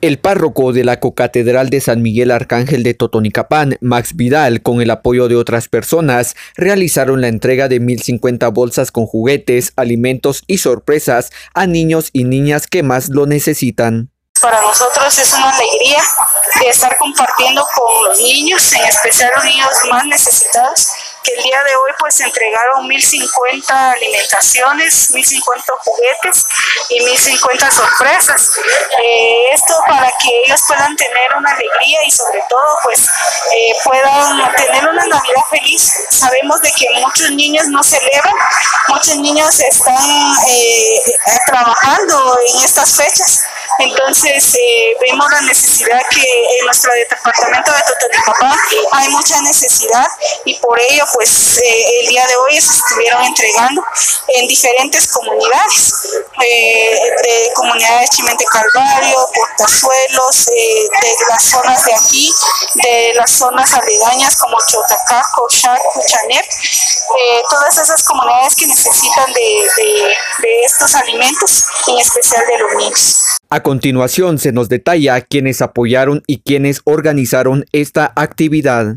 El párroco de la Cocatedral de San Miguel Arcángel de Totonicapán, Max Vidal, con el apoyo de otras personas, realizaron la entrega de 1050 bolsas con juguetes, alimentos y sorpresas a niños y niñas que más lo necesitan. Para nosotros es una alegría estar compartiendo con los niños, en especial los niños más necesitados que el día de hoy pues entregaron 1050 alimentaciones, 1050 juguetes y 1050 sorpresas. Eh, esto para que ellos puedan tener una alegría y sobre todo pues eh, puedan tener Navidad feliz. Sabemos de que muchos niños no celebran, muchos niños están eh, trabajando en estas fechas. Entonces vemos la necesidad que en nuestro departamento de Totonicapán hay mucha necesidad y por ello pues eh, el día de hoy se estuvieron entregando en diferentes comunidades, eh, de comunidades Chimente Calvario, Portazuelos, eh, de las zonas de aquí, de las zonas aledañas como Chotacaco, Chaco, Chanep, todas esas comunidades que necesitan de, de estos alimentos, en especial de los niños. A continuación se nos detalla quienes apoyaron y quienes organizaron esta actividad.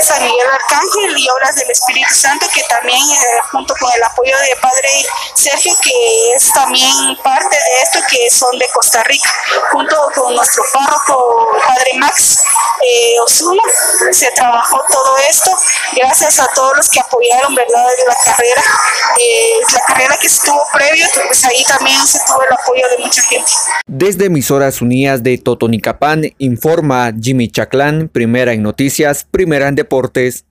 De San Miguel Arcángel y Obras del Espíritu Santo, que también eh, junto con el apoyo de Padre Sergio, que es también parte de esto, que son de Costa Rica, junto con nuestro párroco Padre Max eh, Osuna, se trabajó todo esto, gracias a todos los que apoyaron, ¿verdad?, la carrera, eh, la carrera que estuvo previo, pues ahí también se tuvo el apoyo de mucha gente. Desde Emisoras Unidas de Totonicapán, informa Jimmy Chaclán, primera en noticias, primera en deportes.